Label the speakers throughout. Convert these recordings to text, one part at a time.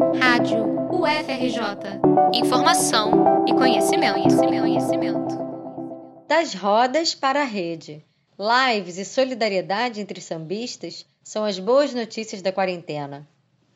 Speaker 1: Rádio UFRJ. Informação e conhecimento, conhecimento, conhecimento.
Speaker 2: Das rodas para a rede. Lives e solidariedade entre sambistas são as boas notícias da quarentena.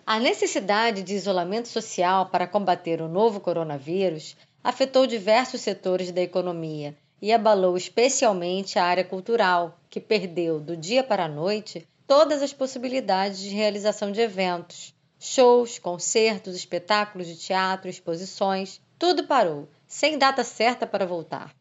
Speaker 2: A necessidade de isolamento social para combater o novo coronavírus afetou diversos setores da economia e abalou especialmente a área cultural, que perdeu, do dia para a noite, todas as possibilidades de realização de eventos, shows, concertos, espetáculos de teatro, exposições, tudo parou, sem data certa para voltar.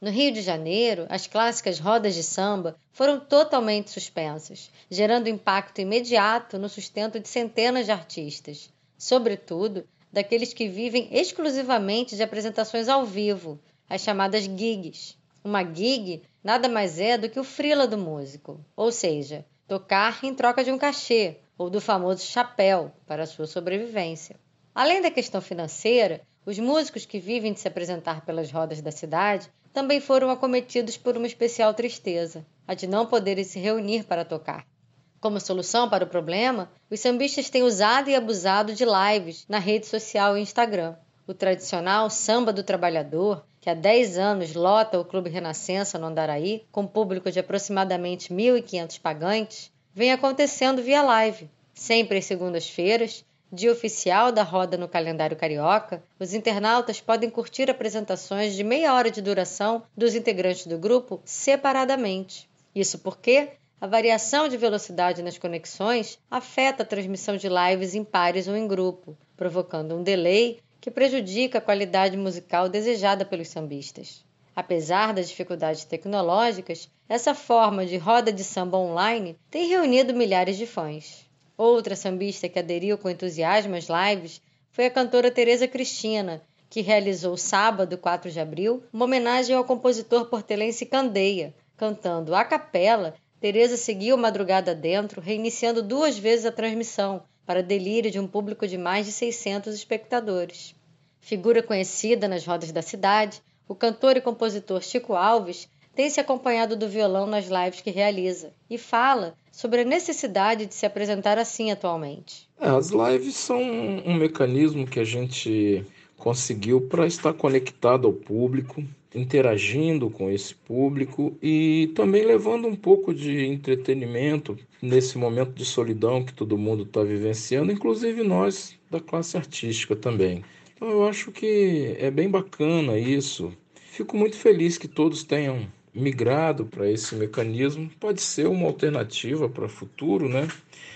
Speaker 2: No Rio de Janeiro, as clássicas rodas de samba foram totalmente suspensas, gerando impacto imediato no sustento de centenas de artistas, sobretudo daqueles que vivem exclusivamente de apresentações ao vivo, as chamadas gigs. Uma gig nada mais é do que o frila do músico, ou seja, tocar em troca de um cachê ou do famoso chapéu para sua sobrevivência. Além da questão financeira, os músicos que vivem de se apresentar pelas rodas da cidade também foram acometidos por uma especial tristeza, a de não poderem se reunir para tocar. Como solução para o problema, os sambistas têm usado e abusado de lives na rede social e Instagram. O tradicional Samba do Trabalhador, que há 10 anos lota o Clube Renascença no Andaraí, com público de aproximadamente 1.500 pagantes, vem acontecendo via live, sempre às segundas-feiras, Dia oficial da roda no calendário carioca, os internautas podem curtir apresentações de meia hora de duração dos integrantes do grupo separadamente. Isso porque a variação de velocidade nas conexões afeta a transmissão de lives em pares ou em grupo, provocando um delay que prejudica a qualidade musical desejada pelos sambistas. Apesar das dificuldades tecnológicas, essa forma de roda de samba online tem reunido milhares de fãs. Outra sambista que aderiu com entusiasmo às lives foi a cantora Tereza Cristina, que realizou sábado, 4 de abril, uma homenagem ao compositor portelense Candeia. Cantando a capela, Tereza seguiu madrugada dentro, reiniciando duas vezes a transmissão, para delírio de um público de mais de 600 espectadores. Figura conhecida nas rodas da cidade, o cantor e compositor Chico Alves tem se acompanhado do violão nas lives que realiza e fala sobre a necessidade de se apresentar assim atualmente.
Speaker 3: É, as lives são um mecanismo que a gente conseguiu para estar conectado ao público, interagindo com esse público e também levando um pouco de entretenimento nesse momento de solidão que todo mundo está vivenciando, inclusive nós da classe artística também. Então eu acho que é bem bacana isso. Fico muito feliz que todos tenham migrado para esse mecanismo pode ser uma alternativa para o futuro, né?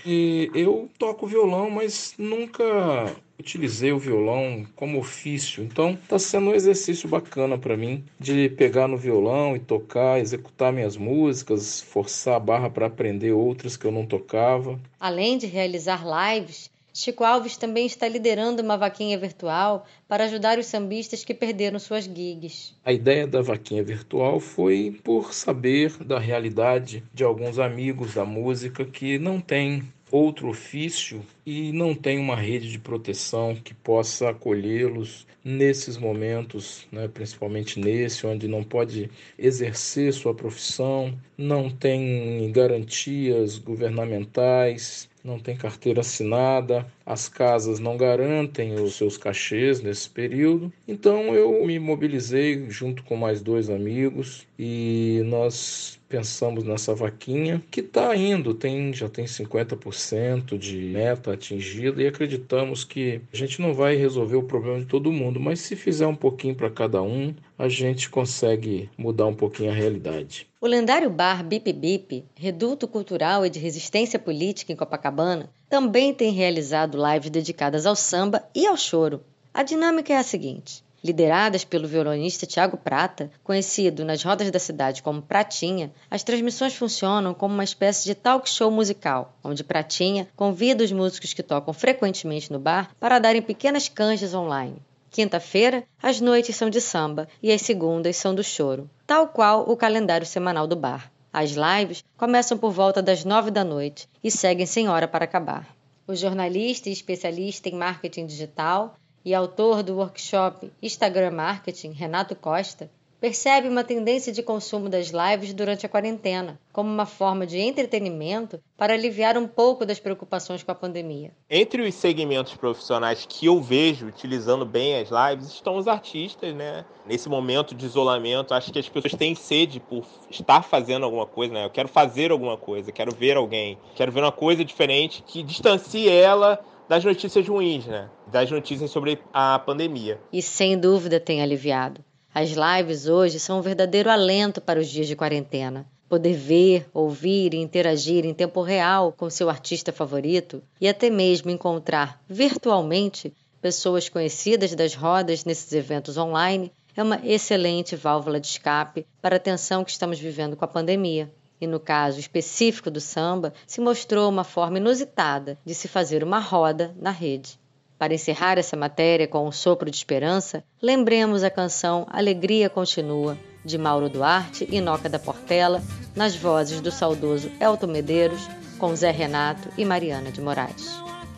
Speaker 3: E eu toco violão, mas nunca utilizei o violão como ofício. Então, está sendo um exercício bacana para mim de pegar no violão e tocar, executar minhas músicas, forçar a barra para aprender outras que eu não tocava.
Speaker 2: Além de realizar lives, Chico Alves também está liderando uma vaquinha virtual para ajudar os sambistas que perderam suas gigs.
Speaker 3: A ideia da vaquinha virtual foi por saber da realidade de alguns amigos da música que não têm outro ofício e não tem uma rede de proteção que possa acolhê-los nesses momentos, né, principalmente nesse, onde não pode exercer sua profissão, não tem garantias governamentais, não tem carteira assinada, as casas não garantem os seus cachês nesse período. Então eu me mobilizei junto com mais dois amigos e nós pensamos nessa vaquinha que está indo, tem, já tem 50% de meta atingida e acreditamos que a gente não vai resolver o problema de todo mundo, mas se fizer um pouquinho para cada um, a gente consegue mudar um pouquinho a realidade.
Speaker 2: O lendário bar Bip Bip, reduto cultural e de resistência política em Copacabana, também tem realizado lives dedicadas ao samba e ao choro. A dinâmica é a seguinte: Lideradas pelo violonista Tiago Prata, conhecido nas rodas da cidade como Pratinha, as transmissões funcionam como uma espécie de talk show musical, onde Pratinha convida os músicos que tocam frequentemente no bar para darem pequenas canjas online. Quinta-feira, as noites são de samba e as segundas são do choro, tal qual o calendário semanal do bar. As lives começam por volta das nove da noite e seguem sem hora para acabar. O jornalista e especialista em marketing digital e autor do workshop Instagram Marketing, Renato Costa, percebe uma tendência de consumo das lives durante a quarentena, como uma forma de entretenimento para aliviar um pouco das preocupações com a pandemia.
Speaker 4: Entre os segmentos profissionais que eu vejo utilizando bem as lives estão os artistas, né? Nesse momento de isolamento, acho que as pessoas têm sede por estar fazendo alguma coisa, né? Eu quero fazer alguma coisa, quero ver alguém, quero ver uma coisa diferente que distancie ela das notícias ruins, né? Das notícias sobre a pandemia.
Speaker 2: E sem dúvida tem aliviado. As lives hoje são um verdadeiro alento para os dias de quarentena. Poder ver, ouvir e interagir em tempo real com seu artista favorito e até mesmo encontrar virtualmente pessoas conhecidas das rodas nesses eventos online é uma excelente válvula de escape para a tensão que estamos vivendo com a pandemia. E no caso específico do samba, se mostrou uma forma inusitada de se fazer uma roda na rede. Para encerrar essa matéria com um sopro de esperança, lembremos a canção Alegria Continua, de Mauro Duarte e Noca da Portela, nas vozes do saudoso Elton Medeiros, com Zé Renato e Mariana de Moraes.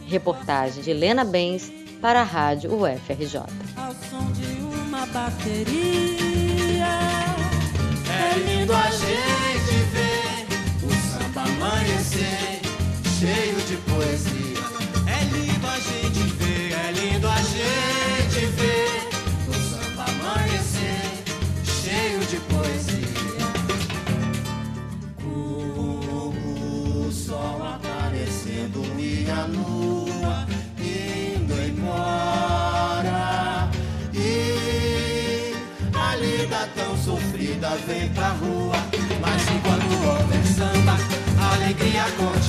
Speaker 2: Reportagem de Helena Bens para a Rádio UFRJ. Tão sofrida vem pra rua, mas enquanto houver samba, alegria continua.